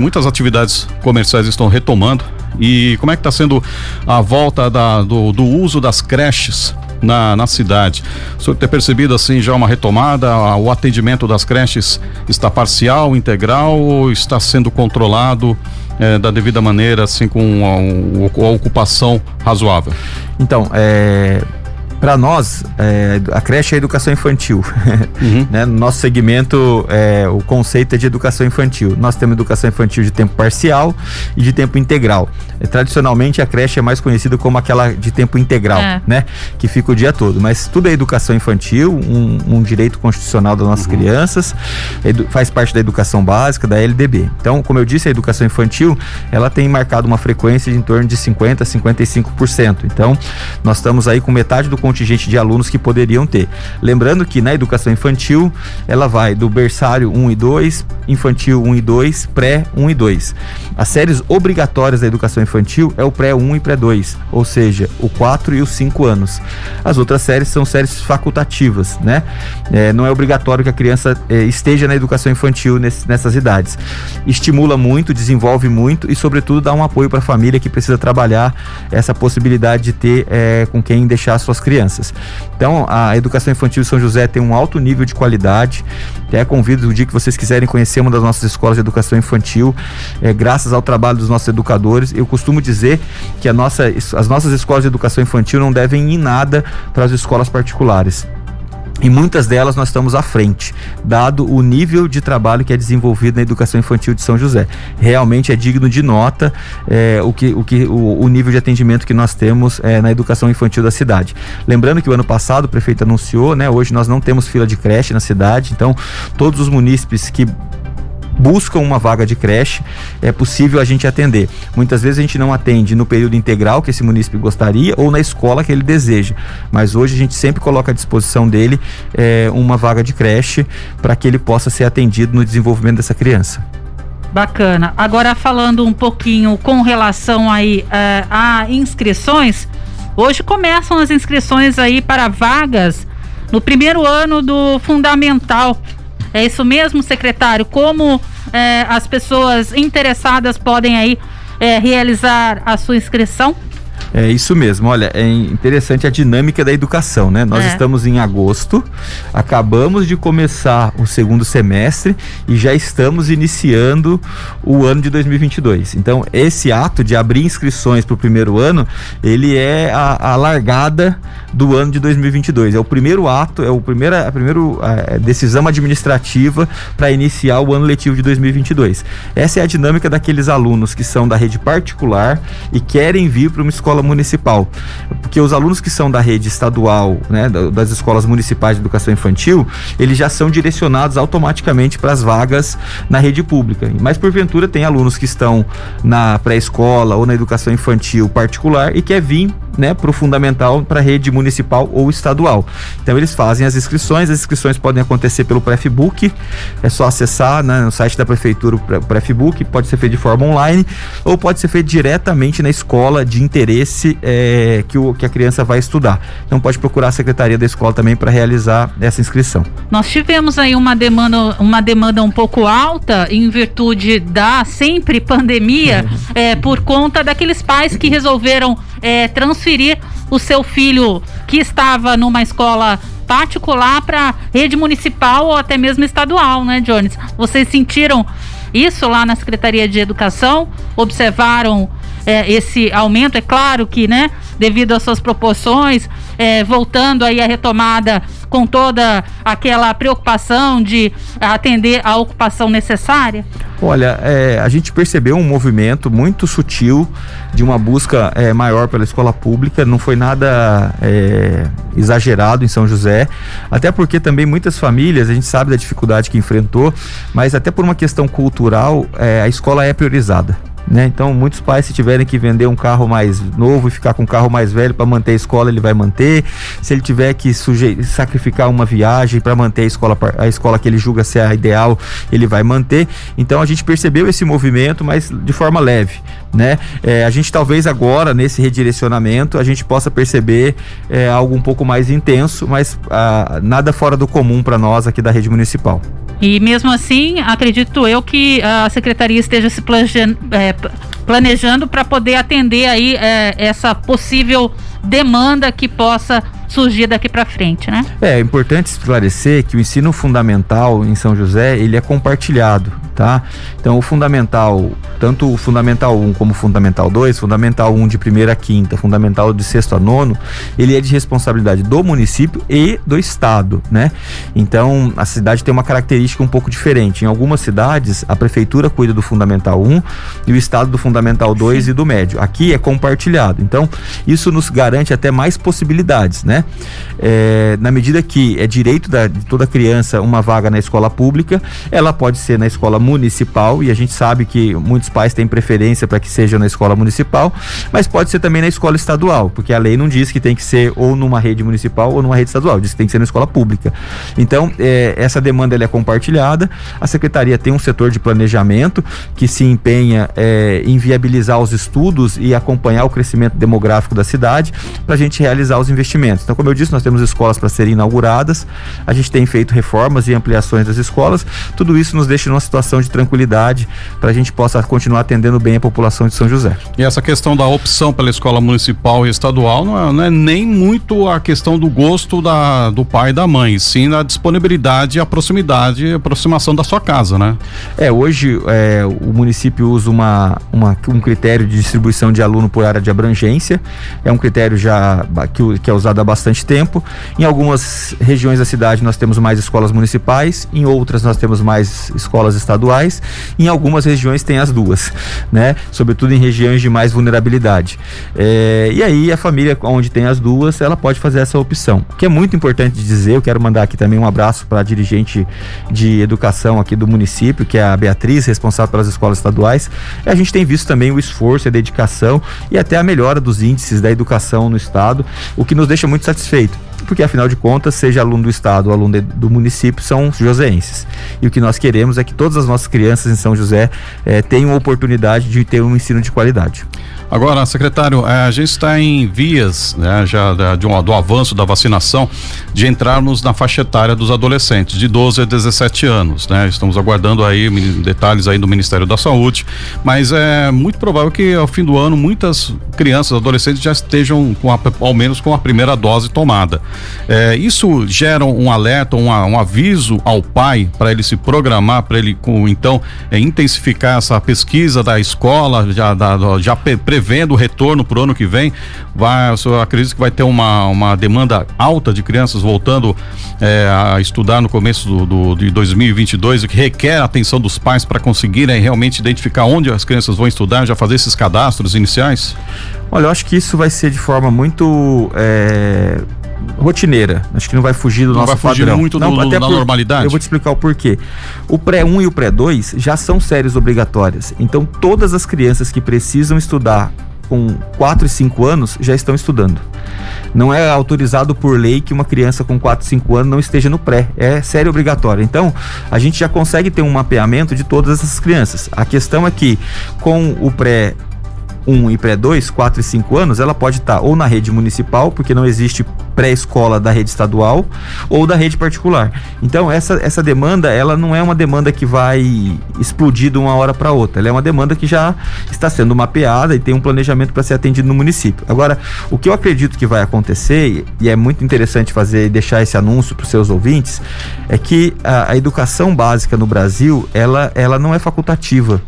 muitas atividades comerciais estão retomando e como é que está sendo a volta da, do, do uso das creches na, na cidade. O senhor tem percebido assim já uma retomada? O atendimento das creches está parcial, integral ou está sendo controlado é, da devida maneira, assim, com a, a ocupação razoável? Então, é, para nós, é, a creche é educação infantil. Uhum. né? No nosso segmento, é, o conceito é de educação infantil. Nós temos educação infantil de tempo parcial e de tempo integral. É, tradicionalmente, a creche é mais conhecida como aquela de tempo integral, é. né? Que fica o dia todo. Mas tudo é educação infantil, um, um direito constitucional das nossas uhum. crianças, faz parte da educação básica, da LDB. Então, como eu disse, a educação infantil, ela tem marcado uma frequência de em torno de 50% a 55%. Então, nós estamos aí com metade do contingente de alunos que poderiam ter. Lembrando que na educação infantil, ela vai do berçário 1 e 2, infantil 1 e 2, pré 1 e 2. As séries obrigatórias da educação infantil é o pré 1 e pré 2, ou seja, o 4 e os 5 anos. As outras séries são séries facultativas, né? É, não é obrigatório que a criança é, esteja na educação infantil nesse, nessas idades. Estimula muito, desenvolve muito e, sobretudo, dá um apoio para a família que precisa trabalhar essa possibilidade de ter é, com quem deixar suas crianças crianças. Então, a educação infantil de São José tem um alto nível de qualidade. Até convido o dia que vocês quiserem conhecer uma das nossas escolas de educação infantil, é, graças ao trabalho dos nossos educadores. Eu costumo dizer que nossa, as nossas escolas de educação infantil não devem ir nada para as escolas particulares. E muitas delas nós estamos à frente, dado o nível de trabalho que é desenvolvido na educação infantil de São José. Realmente é digno de nota é, o, que, o, que, o, o, nível de atendimento que nós temos é, na educação infantil da cidade. Lembrando que o ano passado o prefeito anunciou, né, hoje nós não temos fila de creche na cidade, então todos os munícipes que buscam uma vaga de creche, é possível a gente atender. Muitas vezes a gente não atende no período integral que esse município gostaria ou na escola que ele deseja, mas hoje a gente sempre coloca à disposição dele é, uma vaga de creche para que ele possa ser atendido no desenvolvimento dessa criança. Bacana. Agora falando um pouquinho com relação aí uh, a inscrições, hoje começam as inscrições aí para vagas no primeiro ano do fundamental. É isso mesmo, secretário? Como é, as pessoas interessadas podem aí é, realizar a sua inscrição? É isso mesmo. Olha, é interessante a dinâmica da educação, né? Nós É. estamos em agosto, acabamos de começar o segundo semestre e já estamos iniciando o ano de 2022. Então, esse ato de abrir inscrições para o primeiro ano, ele é a, a largada do ano de 2022. É o primeiro ato, é o primeira, a primeira eh, decisão administrativa para iniciar o ano letivo de 2022. Essa é a dinâmica daqueles alunos que são da rede particular e querem vir para uma escola municipal. Porque os alunos que são da rede estadual, né, da- das escolas municipais de educação infantil, eles já são direcionados automaticamente para as vagas na rede pública. Mas porventura tem alunos que estão na pré-escola ou na educação infantil particular e quer vir né, para o fundamental, para a rede municipal ou estadual. Então eles fazem as inscrições, as inscrições podem acontecer pelo Prefbook, é só acessar né, no site da prefeitura o Pre- Prefbook, pode ser feito de forma online ou pode ser feito diretamente na escola de interesse eh, que, o, que a criança vai estudar. Então pode procurar a secretaria da escola também para realizar essa inscrição. Nós tivemos aí uma demanda, uma demanda um pouco alta em virtude da sempre pandemia, é, por conta daqueles pais que resolveram é, transferir o seu filho que estava numa escola particular para rede municipal ou até mesmo estadual, né, Jones? Vocês sentiram isso lá na Secretaria de Educação? Observaram é, esse aumento? É claro que, né, devido às suas proporções, é, voltando aí a retomada com toda aquela preocupação de atender a ocupação necessária? Olha, é, a gente percebeu um movimento muito sutil de uma busca é, maior pela escola pública, não foi nada é, exagerado em São José, até porque também muitas famílias, a gente sabe da dificuldade que enfrentou, mas até por uma questão cultural, é, a escola é priorizada. Né? Então, muitos pais, se tiverem que vender um carro mais novo e ficar com um carro mais velho para manter a escola, ele vai manter. Se ele tiver que sacrificar uma viagem para manter a escola, a escola que ele julga ser a ideal, ele vai manter. Então, a gente percebeu esse movimento, mas de forma leve. Né? É, a gente talvez agora, nesse redirecionamento, a gente possa perceber é, algo um pouco mais intenso, mas ah, nada fora do comum para nós aqui da rede municipal. E mesmo assim, acredito eu que a secretaria esteja se planejan- é, planejando para poder atender aí é, essa possível demanda que possa surgir daqui para frente, né? É, é importante esclarecer que o ensino fundamental em São José, ele é compartilhado, tá? Então, o fundamental, tanto o fundamental 1 como o fundamental 2, fundamental 1 de primeira a quinta, fundamental de sexto a nono, ele é de responsabilidade do município e do estado, né? Então, a cidade tem uma característica um pouco diferente. Em algumas cidades, a prefeitura cuida do fundamental 1 e o estado do fundamental 2 e do médio. Aqui é compartilhado. Então, isso nos garante até mais possibilidades, né? É, na medida que é direito da- de toda criança uma vaga na escola pública, ela pode ser na escola municipal e a gente sabe que muitos pais têm preferência para que seja na escola municipal, mas pode ser também na escola estadual, porque a lei não diz que tem que ser ou numa rede municipal ou numa rede estadual, diz que tem que ser na escola pública. Então, é, essa demanda ela é compartilhada. A secretaria tem um setor de planejamento que se empenha é, em viabilizar os estudos e acompanhar o crescimento demográfico da cidade para a gente realizar os investimentos. Então, como eu disse, nós temos escolas para serem inauguradas, a gente tem feito reformas e ampliações das escolas. Tudo isso nos deixa numa situação de tranquilidade para a gente possa continuar atendendo bem a população de São José. E essa questão da opção pela escola municipal e estadual não é, não é nem muito a questão do gosto da, do pai e da mãe, sim na disponibilidade, a proximidade, a aproximação da sua casa, né? É, hoje é, o município usa uma, uma- um critério de distribuição de aluno por área de abrangência. É um critério já que, que é usado há bastante tempo. Em algumas regiões da cidade nós temos mais escolas municipais, em outras nós temos mais escolas estaduais, em algumas regiões tem as duas, né? Sobretudo em regiões de mais vulnerabilidade. É, e aí a família onde tem as duas, ela pode fazer essa opção. O que é muito importante dizer, eu quero mandar aqui também um abraço para a dirigente de educação aqui do município, que é a Beatriz, responsável pelas escolas estaduais. E a gente tem visto também o esforço, a dedicação e até a melhora dos índices da educação no estado, o que nos deixa muito satisfeito. Porque afinal de contas, seja aluno do estado ou aluno de- do município, são joseenses. E o que nós queremos é que todas as nossas crianças em São José eh, tenham oportunidade de ter um ensino de qualidade. Agora, secretário, eh, a gente está em vias né, já de um, do avanço da vacinação de entrarmos na faixa etária dos adolescentes, de 12 a 17 anos. Né? Estamos aguardando aí detalhes aí do Ministério da Saúde, mas é muito provável que ao fim do ano muitas crianças, adolescentes já estejam com a, ao menos com a primeira dose tomada. É, isso gera um alerta, um, um aviso ao pai para ele se programar, para ele com, então é, intensificar essa pesquisa da escola, já, da, já prevendo o retorno para o ano que vem. Vai, eu acredito que vai ter uma, uma demanda alta de crianças voltando é, a estudar no começo do, do, de 2022, o que requer a atenção dos pais para conseguirem realmente identificar onde as crianças vão estudar, já fazer esses cadastros iniciais? Olha, eu acho que isso vai ser de forma muito é, rotineira. Acho que não vai fugir do não nosso vai fugir padrão. muito não, do, até da por, normalidade. Eu vou te explicar o porquê. O pré 1 e o pré 2 já são séries obrigatórias. Então todas as crianças que precisam estudar com 4 e 5 anos já estão estudando. Não é autorizado por lei que uma criança com 4 e 5 anos não esteja no pré. É série obrigatória. Então, a gente já consegue ter um mapeamento de todas essas crianças. A questão é que com o pré 1 e pré-2, 4 e 5 anos, ela pode estar tá ou na rede municipal, porque não existe pré-escola da rede estadual, ou da rede particular. Então, essa, essa demanda, ela não é uma demanda que vai explodir de uma hora para outra. Ela é uma demanda que já está sendo mapeada e tem um planejamento para ser atendido no município. Agora, o que eu acredito que vai acontecer, e é muito interessante fazer e deixar esse anúncio para os seus ouvintes, é que a, a educação básica no Brasil, ela, ela não é facultativa.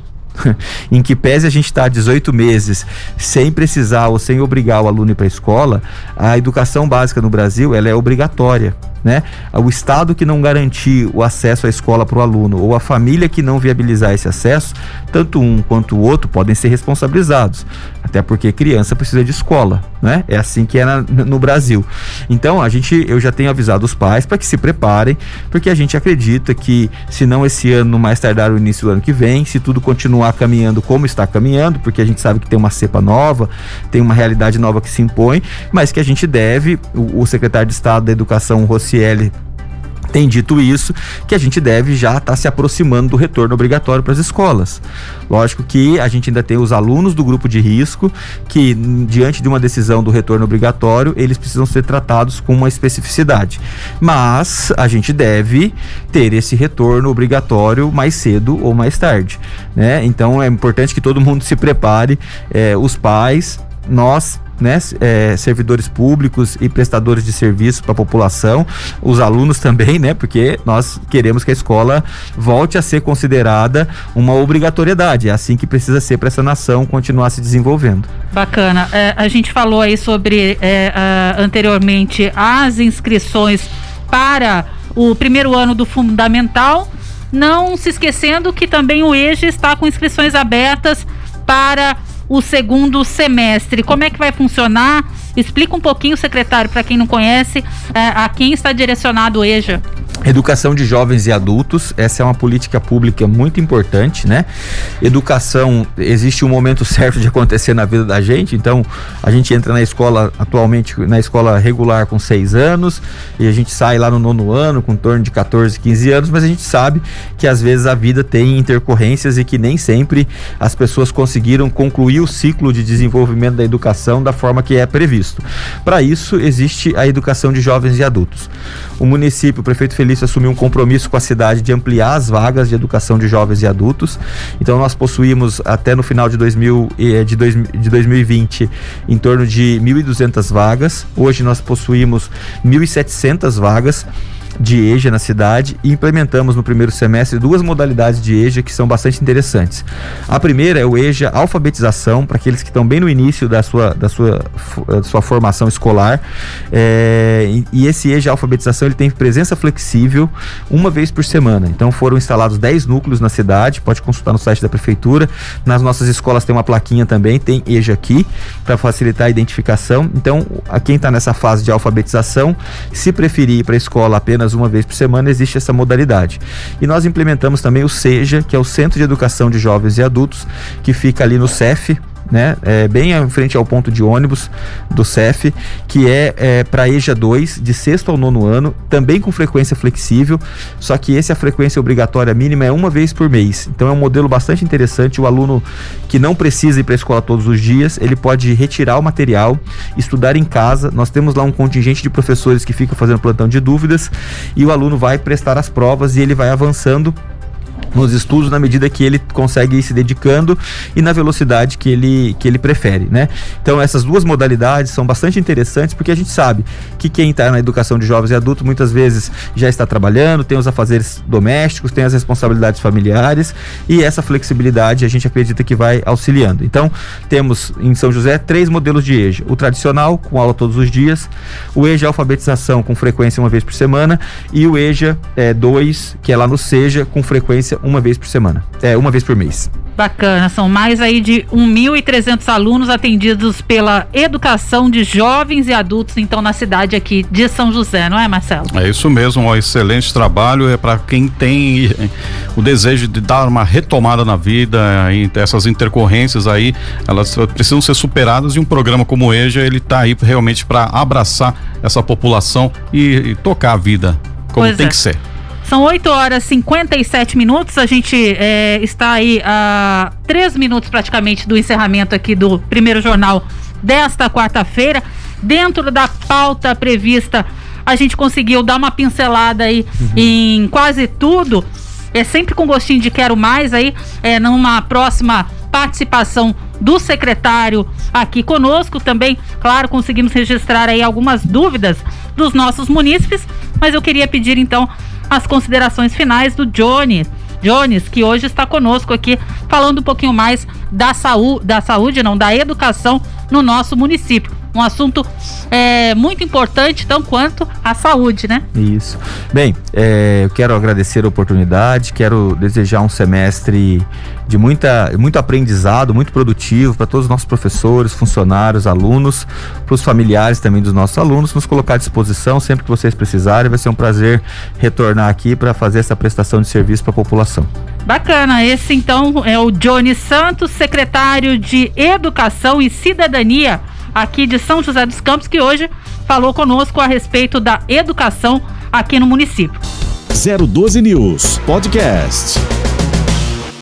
em que pese a gente estar tá 18 meses sem precisar ou sem obrigar o aluno para a escola, a educação básica no Brasil ela é obrigatória né? O Estado que não garantir o acesso à escola para o aluno ou a família que não viabilizar esse acesso, tanto um quanto o outro podem ser responsabilizados. Até porque criança precisa de escola, né? É assim que é na, no Brasil. Então, a gente, eu já tenho avisado os pais para que se preparem, porque a gente acredita que, se não esse ano, mais tardar o início do ano que vem, se tudo continuar caminhando como está caminhando, porque a gente sabe que tem uma cepa nova, tem uma realidade nova que se impõe, mas que a gente deve, o, o secretário de Estado da Educação, Rossi Ciele tem dito isso, que a gente deve já estar tá se aproximando do retorno obrigatório para as escolas. Lógico que a gente ainda tem os alunos do grupo de risco, que diante de uma decisão do retorno obrigatório, eles precisam ser tratados com uma especificidade. Mas a gente deve ter esse retorno obrigatório mais cedo ou mais tarde. Né? Então é importante que todo mundo se prepare, eh, os pais, nós né, é, servidores públicos e prestadores de serviço para a população, os alunos também, né, porque nós queremos que a escola volte a ser considerada uma obrigatoriedade. É assim que precisa ser para essa nação continuar se desenvolvendo. Bacana. É, a gente falou aí sobre é, anteriormente as inscrições para o primeiro ano do fundamental. Não se esquecendo que também o EJA está com inscrições abertas para o segundo semestre. Como é que vai funcionar? Explica um pouquinho, secretário, para quem não conhece, é, a quem está direcionado o EJA. Educação de jovens e adultos, essa é uma política pública muito importante, né? Educação, existe um momento certo de acontecer na vida da gente, então a gente entra na escola, atualmente na escola regular com seis anos, e a gente sai lá no nono ano com torno de 14, 15 anos, mas a gente sabe que às vezes a vida tem intercorrências e que nem sempre as pessoas conseguiram concluir o ciclo de desenvolvimento da educação da forma que é previsto. Para isso, existe a educação de jovens e adultos. O município, o prefeito Felício assumiu um compromisso com a cidade de ampliar as vagas de educação de jovens e adultos. Então nós possuímos até no final de, 2000, eh, de 2020 em torno de 1.200 vagas. Hoje nós possuímos 1.700 vagas de EJA na cidade e implementamos no primeiro semestre duas modalidades de EJA que são bastante interessantes. A primeira é o EJA alfabetização, para aqueles que estão bem no início da sua, da sua, da sua formação escolar. É, e, esse EJA alfabetização ele tem presença flexível uma vez por semana. Então foram instalados 10 núcleos na cidade, pode consultar no site da prefeitura. Nas nossas escolas tem uma plaquinha também, tem EJA aqui, para facilitar a identificação. Então, a quem está nessa fase de alfabetização, se preferir ir para a escola apenas apenas uma vez por semana, existe essa modalidade. E nós implementamos também o SEJA, que é o Centro de Educação de Jovens e Adultos, que fica ali no CEF, né? É, bem em frente ao ponto de ônibus do CEF, que é, é para EJA 2, de sexto ao nono ano, também com frequência flexível, só que esse a frequência obrigatória mínima é uma vez por mês. Então é um modelo bastante interessante. O aluno que não precisa ir para a escola todos os dias, ele pode retirar o material, estudar em casa. Nós temos lá um contingente de professores que ficam fazendo plantão de dúvidas e o aluno vai prestar as provas e ele vai avançando nos estudos na medida que ele consegue ir se dedicando e na velocidade que ele, que ele prefere, né? Então essas duas modalidades são bastante interessantes porque a gente sabe que quem está na educação de jovens e adultos muitas vezes já está trabalhando, tem os afazeres domésticos, tem as responsabilidades familiares e essa flexibilidade a gente acredita que vai auxiliando. Então temos em São José três modelos de EJA: o tradicional com aula todos os dias, o EJA alfabetização com frequência uma vez por semana e o EJA 2 é, que é lá no Seja com frequência uma vez por semana. É, uma vez por mês. Bacana, são mais aí de 1.300 alunos atendidos pela educação de jovens e adultos, então, na cidade aqui de São José, não é, Marcelo? É isso mesmo, um excelente trabalho, é para quem tem eh, o desejo de dar uma retomada na vida, essas intercorrências aí, elas precisam ser superadas e um programa como o EJA, ele está aí realmente para abraçar essa população e, e, tocar a vida como pois tem é. que ser. São 8 horas e 57 minutos. A gente é, está aí a 3 minutos praticamente do encerramento aqui do primeiro jornal desta quarta-feira. Dentro da pauta prevista, a gente conseguiu dar uma pincelada aí uhum. em quase tudo. É sempre com gostinho de quero mais aí, é, numa próxima participação do secretário aqui conosco. Também, claro, conseguimos registrar aí algumas dúvidas dos nossos munícipes, mas eu queria pedir então as considerações finais do Jones. Jones, que hoje está conosco aqui, falando um pouquinho mais da saúde, da saúde, não, da educação no nosso município. Um assunto é, muito importante, tão quanto a saúde, né? Isso. Bem, é, eu quero agradecer a oportunidade, quero desejar um semestre de muita, muito aprendizado, muito produtivo para todos os nossos professores, funcionários, alunos, para os familiares também dos nossos alunos, nos colocar à disposição sempre que vocês precisarem. Vai ser um prazer retornar aqui para fazer essa prestação de serviço para a população. Bacana, esse então é o Johnny Santos, secretário de Educação e Cidadania aqui de São José dos Campos, que hoje falou conosco a respeito da educação aqui no município. 012 News Podcast.